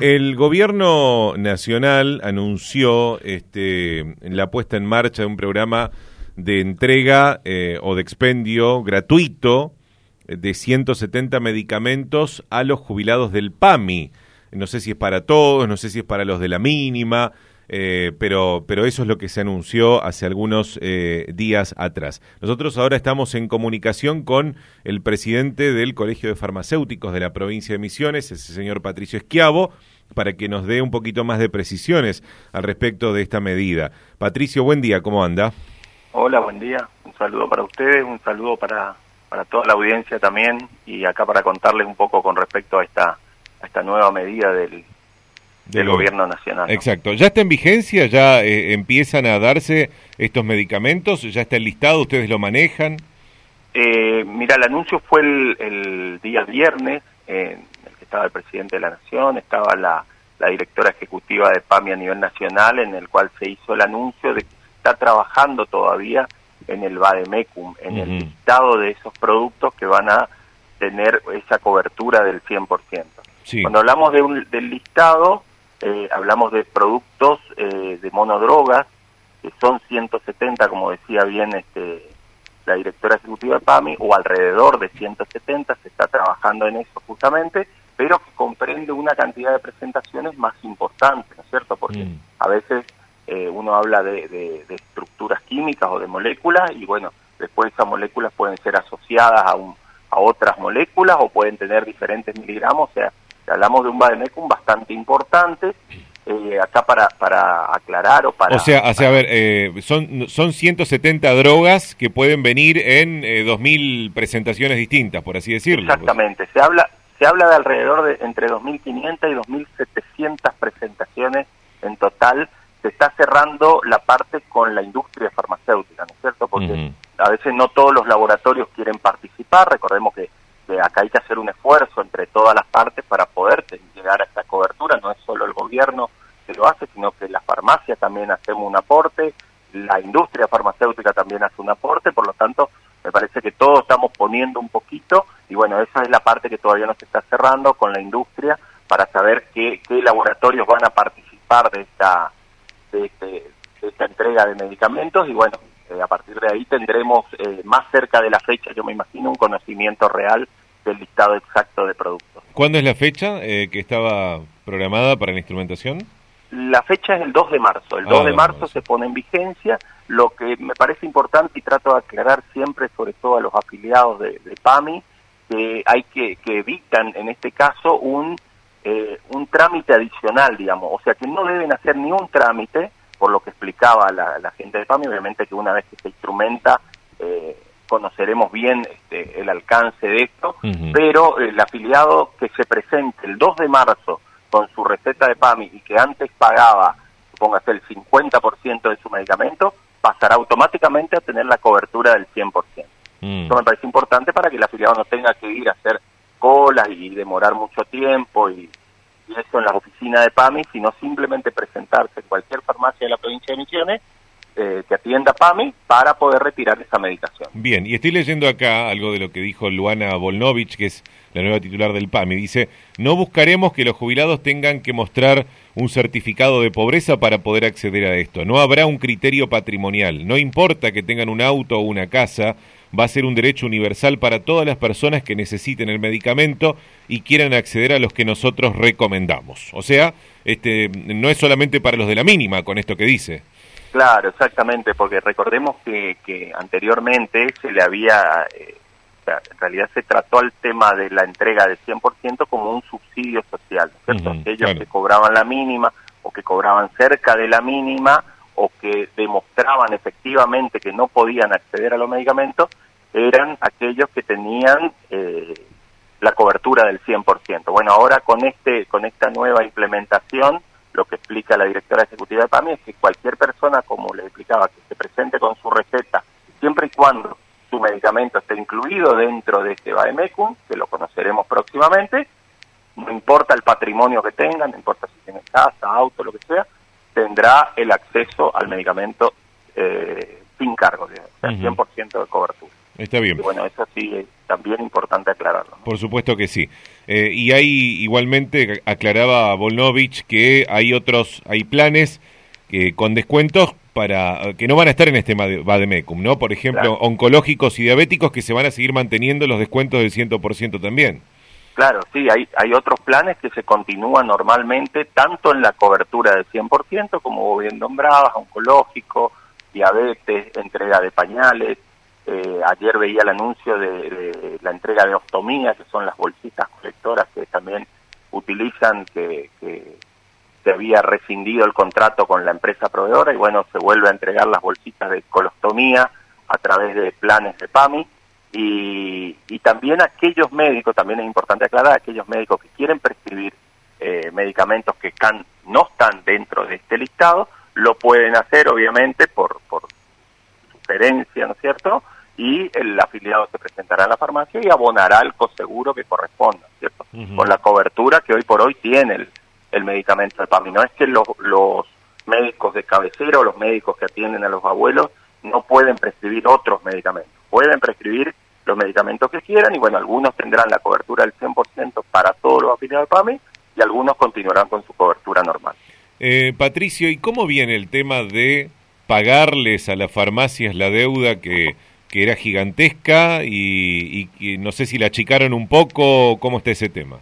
El gobierno nacional anunció este, la puesta en marcha de un programa de entrega eh, o de expendio gratuito de 170 medicamentos a los jubilados del PAMI. No sé si es para todos, no sé si es para los de la mínima, eh, pero, pero eso es lo que se anunció hace algunos eh, días atrás. Nosotros ahora estamos en comunicación con el presidente del Colegio de Farmacéuticos de la provincia de Misiones, ese señor Patricio Esquiavo, para que nos dé un poquito más de precisiones al respecto de esta medida. Patricio, buen día, ¿cómo anda? Hola, buen día. Un saludo para ustedes, un saludo para, para toda la audiencia también y acá para contarles un poco con respecto a esta, a esta nueva medida del, del gobierno nacional. Exacto. ¿Ya está en vigencia? ¿Ya eh, empiezan a darse estos medicamentos? ¿Ya está el listado? ¿Ustedes lo manejan? Eh, mira, el anuncio fue el, día viernes, en el que estaba el presidente de la Nación, estaba la, la directora ejecutiva de PAMI a nivel nacional, en el cual se hizo el anuncio de que se está trabajando todavía en el VADEMECUM, en el listado de esos productos que van a tener esa cobertura del 100%. Cuando hablamos de un, del listado, eh, hablamos de productos eh, de monodrogas, que son 170, como decía bien este, la directora ejecutiva de PAMI, o alrededor de 170, se está trabajando en eso justamente, pero que comprende una cantidad de presentaciones más importantes, ¿no es cierto? Porque mm. a veces eh, uno habla de, de, estructuras químicas o de moléculas y bueno, después esas moléculas pueden ser asociadas a, un, a otras moléculas o pueden tener diferentes miligramos, o sea, hablamos de un Bademecum bastante importante, eh, acá para, para aclarar o para... O sea, a ver, eh, son, son 170 drogas que pueden venir en eh, 2.000 presentaciones distintas, por así decirlo. Exactamente, se habla se habla de alrededor de entre 2.500 y 2.700 presentaciones en total. Se está cerrando la parte con la industria farmacéutica, ¿no es cierto? Porque a veces no todos los laboratorios quieren participar. Recordemos que acá hay que hacer un esfuerzo entre todas las partes para poder llegar a esta cobertura, no es solo el gobierno que lo hace, sino que la farmacia también hacemos un aporte, la industria farmacéutica también hace un aporte, por lo tanto, me parece que todos estamos poniendo un poquito, y bueno, esa es la parte que todavía no se está cerrando con la industria para saber qué, laboratorios van a participar de esta, de, este, esta entrega de medicamentos, y bueno, eh, a partir de ahí tendremos eh, más cerca de la fecha, yo me imagino, un conocimiento real del listado exacto de productos. ¿Cuándo es la fecha eh, que estaba programada para la instrumentación? La fecha es el 2 de marzo. El 2 ah, de marzo se pone en vigencia. Lo que me parece importante y trato de aclarar siempre, sobre todo a los afiliados de, PAMI, que hay que, que evitan en este caso un, eh, un trámite adicional, digamos. O sea, que no deben hacer ni un trámite, por lo que explicaba la, gente de PAMI, obviamente que una vez que se instrumenta, eh, conoceremos bien este, el alcance de esto, pero el afiliado que se presente el 2 de marzo con su receta de PAMI y que antes pagaba, supóngase, el 50% de su medicamento, pasará automáticamente a tener la cobertura del 100%. Mm. Esto me parece importante para que el afiliado no tenga que ir a hacer colas y demorar mucho tiempo y, y eso en la oficina de PAMI, sino simplemente presentarse en cualquier farmacia de la provincia de Misiones eh, que atienda PAMI para poder retirar esa medicación. Bien, y estoy leyendo acá algo de lo que dijo Luana Volnovich, que es la nueva titular del PAMI. Dice, no buscaremos que los jubilados tengan que mostrar un certificado de pobreza para poder acceder a esto. No habrá un criterio patrimonial. No importa que tengan un auto o una casa, va a ser un derecho universal para todas las personas que necesiten el medicamento y quieran acceder a los que nosotros recomendamos. O sea, este, no es solamente para los de la mínima con esto que dice. Claro, exactamente, porque recordemos que, que anteriormente se le había, eh, en realidad se trató el tema de la entrega del 100% como un subsidio social, ¿cierto? Aquellos que cobraban la mínima o que cobraban cerca de la mínima o que demostraban efectivamente que no podían acceder a los medicamentos, eran aquellos que tenían eh, la cobertura del 100%. Bueno, ahora con este con esta nueva implementación lo que explica la directora ejecutiva de PAMI es que cualquier persona, como le explicaba, que se presente con su receta, siempre y cuando su medicamento esté incluido dentro de este BAEMECUM, que lo conoceremos próximamente, no importa el patrimonio que tenga, no importa si tiene casa, auto, lo que sea, tendrá el acceso al medicamento eh, sin cargo, 100% de cobertura. Está bien. bueno, eso sí es también importante aclararlo. Por supuesto que sí. Eh, y hay igualmente, aclaraba Volnovich, que hay otros, hay planes que con descuentos para que no van a estar en este Bademecum, ¿no? Por ejemplo, oncológicos y diabéticos que se van a seguir manteniendo los descuentos del 100% también. Claro, sí, hay, hay otros planes que se continúan normalmente, tanto en la cobertura del 100%, como bien nombrabas, oncológico, diabetes, entrega de pañales. Eh, ayer veía el anuncio de, la entrega de ostomía, que son las bolsitas colectoras que también utilizan, que, se había rescindido el contrato con la empresa proveedora y bueno, se vuelve a entregar las bolsitas de colostomía a través de planes de PAMI y, y también aquellos médicos, también es importante aclarar, aquellos médicos que quieren prescribir eh, medicamentos que can, no están dentro de este listado, lo pueden hacer obviamente por, por sugerencia, ¿no es cierto? Y el afiliado se presentará a la farmacia y abonará el coseguro que corresponda, ¿cierto? Con la cobertura que hoy por hoy tiene el, el medicamento del PAMI. No es que los, los médicos de cabecera o los médicos que atienden a los abuelos no pueden prescribir otros medicamentos. Pueden prescribir los medicamentos que quieran y bueno, algunos tendrán la cobertura del 100% para todos los afiliados de PAMI y algunos continuarán con su cobertura normal. Eh, Patricio, ¿y cómo viene el tema de pagarles a las farmacias la deuda que, que era gigantesca y, y, no sé si la achicaron un poco, ¿cómo está ese tema?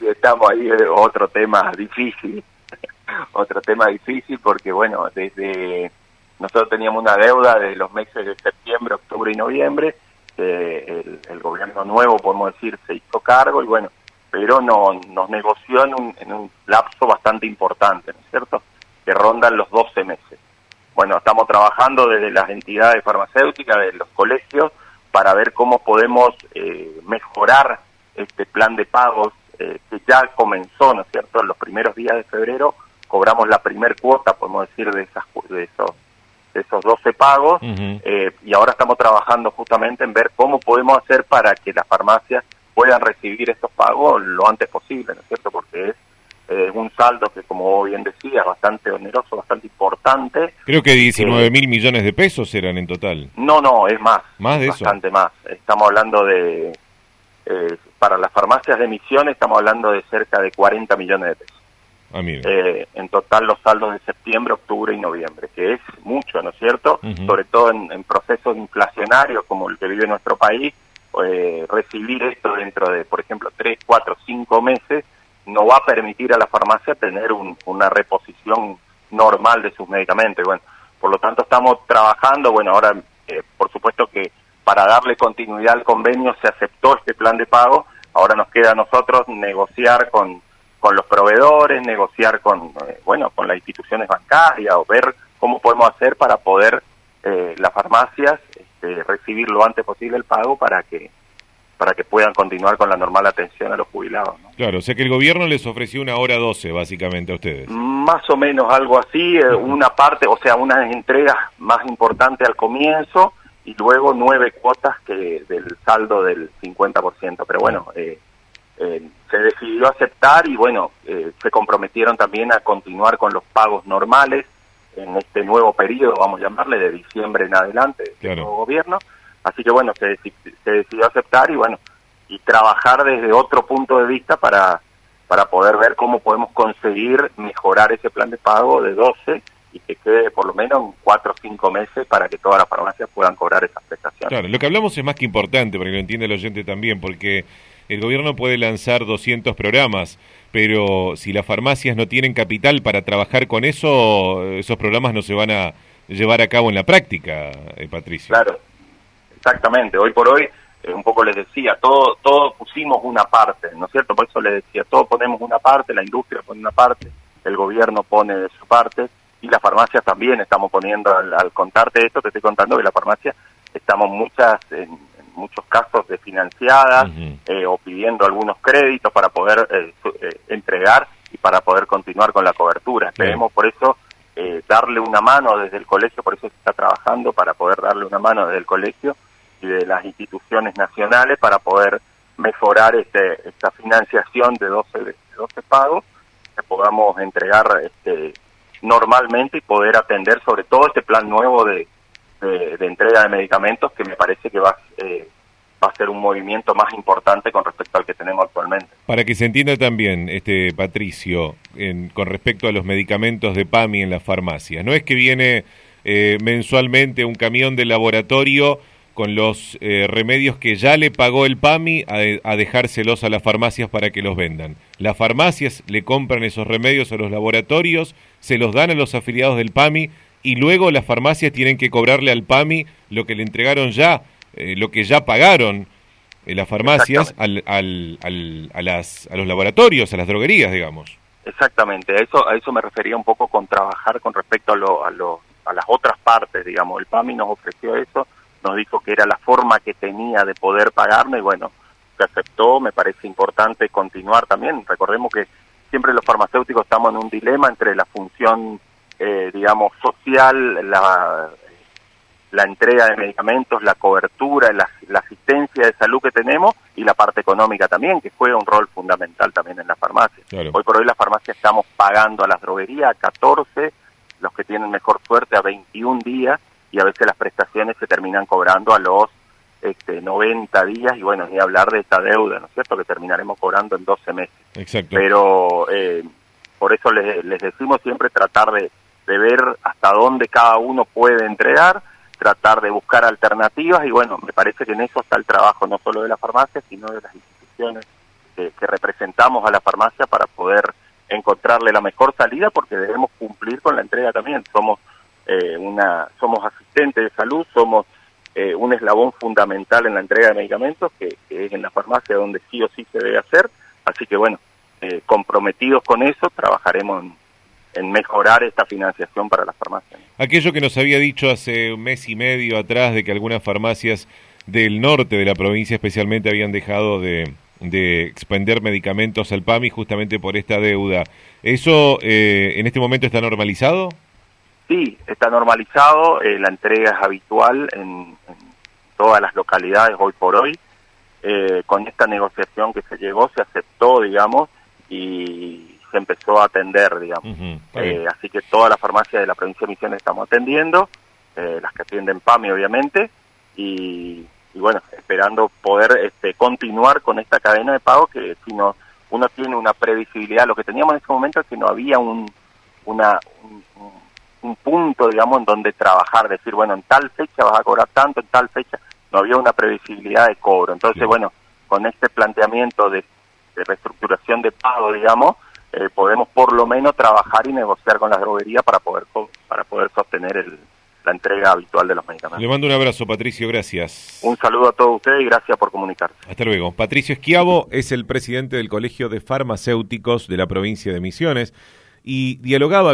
Estamos ahí, eh, otro tema difícil, otro tema difícil porque bueno, desde nosotros teníamos una deuda de los meses de septiembre, octubre y noviembre, el, el, gobierno nuevo, podemos decir, se hizo cargo y bueno, pero no, nos negoció en un, en un lapso bastante importante, ¿no es cierto?, que rondan los 12 meses. Bueno, estamos trabajando desde las entidades farmacéuticas, de los colegios, para ver cómo podemos eh, mejorar este plan de pagos eh, que ya comenzó, ¿no es cierto?, en los primeros días de febrero cobramos la primer cuota, podemos decir, de, esas, de esos esos 12 pagos eh, y ahora estamos trabajando justamente en ver cómo podemos hacer para que las farmacias puedan recibir estos pagos lo antes posible, ¿no es cierto? Porque es eh, un saldo que, como bien decía, bastante oneroso, bastante importante. Creo que 19 mil millones de pesos eran en total. No, no, es más. Más de bastante más. Estamos hablando de, eh, para las farmacias de emisión estamos hablando de cerca de 40 millones de pesos. Ah, eh, en total los saldos de septiembre, octubre y noviembre, que es mucho, ¿no es cierto? Sobre todo en, procesos inflacionarios como el que vive nuestro país, eh, recibir esto dentro de, por ejemplo, tres, cuatro, cinco meses, no va a permitir a la farmacia tener una reposición normal de sus medicamentos. Bueno, por lo tanto estamos trabajando, bueno, ahora eh, por supuesto que para darle continuidad al convenio se aceptó este plan de pago, ahora nos queda a nosotros negociar con con los proveedores, negociar con, eh, bueno, con las instituciones bancarias o ver cómo podemos hacer para poder eh, las farmacias este, recibir lo antes posible el pago para que para que puedan continuar con la normal atención a los jubilados. Claro, o sea que el gobierno les ofreció una hora 12 básicamente a ustedes. Más o menos algo así, eh, una parte, o sea, una entrega más importante al comienzo y luego nueve cuotas que del saldo del 50%, pero bueno, eh, eh, se decidió aceptar y bueno, eh, se comprometieron también a continuar con los pagos normales en este nuevo periodo, vamos a llamarle, de diciembre en adelante del nuevo gobierno. Así que bueno, se, se, decidió aceptar y bueno, y trabajar desde otro punto de vista para, para poder ver cómo podemos conseguir mejorar ese plan de pago de 12 y que quede por lo menos en cuatro o cinco meses para que todas las farmacias puedan cobrar esas prestaciones. Claro, lo que hablamos es más que importante, para que lo entienda el oyente también, porque el gobierno puede lanzar 200 programas, pero si las farmacias no tienen capital para trabajar con eso, esos programas no se van a llevar a cabo en la práctica, eh, Patricio. Claro, exactamente. Hoy por hoy, eh, un poco les decía, todo, todo pusimos una parte, ¿no es cierto? Por eso les decía, todos ponemos una parte, la industria pone una parte, el gobierno pone de su parte y las farmacias también estamos poniendo, al, contarte esto, te estoy contando que la farmacia estamos muchas... En, muchos casos de financiadas eh, o pidiendo algunos créditos para poder eh, eh, entregar y para poder continuar con la cobertura. Esperemos por eso darle una mano desde el colegio, por eso se está trabajando para poder darle una mano desde el colegio y de las instituciones nacionales para poder mejorar este, esta financiación de 12, de 12 pagos que podamos entregar este, normalmente y poder atender sobre todo este plan nuevo de de, entrega de medicamentos que me parece que va, eh, va a ser un movimiento más importante con respecto al que tenemos actualmente. Para que se entienda también, este Patricio, con respecto a los medicamentos de PAMI en las farmacias, no es que viene eh, mensualmente un camión de laboratorio con los eh, remedios que ya le pagó el PAMI a, dejárselos a las farmacias para que los vendan. Las farmacias le compran esos remedios a los laboratorios, se los dan a los afiliados del PAMI y luego las farmacias tienen que cobrarle al PAMI lo que le entregaron ya, eh, lo que ya pagaron eh, las farmacias al, al, a, las, a los laboratorios, a las droguerías, digamos. Exactamente, a eso, a eso me refería un poco con trabajar con respecto a, lo, a, lo, a las otras partes, digamos. El PAMI nos ofreció eso nos dijo que era la forma que tenía de poder pagarme y bueno, se aceptó, me parece importante continuar también. Recordemos que siempre los farmacéuticos estamos en un dilema entre la función, eh, digamos, social, la, la entrega de medicamentos, la cobertura, la, asistencia de salud que tenemos y la parte económica también, que juega un rol fundamental también en la farmacia. Hoy por hoy la farmacia estamos pagando a las droguerías a 14, los que tienen mejor suerte a 21 días, y a veces las prestaciones se terminan cobrando a los este, 90 días y bueno, ni hablar de esta deuda, ¿no es cierto?, que terminaremos cobrando en 12 meses. Exacto. Pero eh, por eso les, les, decimos siempre tratar de, de ver hasta dónde cada uno puede entregar, tratar de buscar alternativas y bueno, me parece que en eso está el trabajo no solo de la farmacia, sino de las instituciones que, que representamos a la farmacia para poder encontrarle la mejor salida porque debemos cumplir con la entrega también. Somos eh, una, somos asistentes de salud, somos eh, un eslabón fundamental en la entrega de medicamentos, que, es en la farmacia donde sí o sí se debe hacer. Así que bueno, eh, comprometidos con eso, trabajaremos en, mejorar esta financiación para las farmacias. Aquello que nos había dicho hace un mes y medio atrás de que algunas farmacias del norte de la provincia especialmente habían dejado de, de expender medicamentos al PAMI justamente por esta deuda. ¿Eso en este momento está normalizado? Sí, está normalizado, eh, la entrega es habitual en, todas las localidades hoy por hoy. Eh, con esta negociación que se llegó, se aceptó, digamos, y se empezó a atender, digamos. Eh, así que todas las farmacias de la provincia de Misiones estamos atendiendo, las que atienden PAMI, obviamente, y, bueno, esperando poder este, continuar con esta cadena de pago que si no, uno tiene una previsibilidad, lo que teníamos en ese momento es que no había un, una, un, un punto, digamos, en donde trabajar, decir, bueno, en tal fecha vas a cobrar tanto, en tal fecha, no había una previsibilidad de cobro. Entonces, bueno, con este planteamiento de, reestructuración de pago, digamos, eh, podemos por lo menos trabajar y negociar con las droguerías para poder, para poder sostener el, la entrega habitual de los medicamentos. Le mando un abrazo, Patricio, gracias. Un saludo a todos ustedes y gracias por comunicarse. Hasta luego. Patricio Esquiavo es el presidente del Colegio de Farmacéuticos de la provincia de Misiones y dialogaba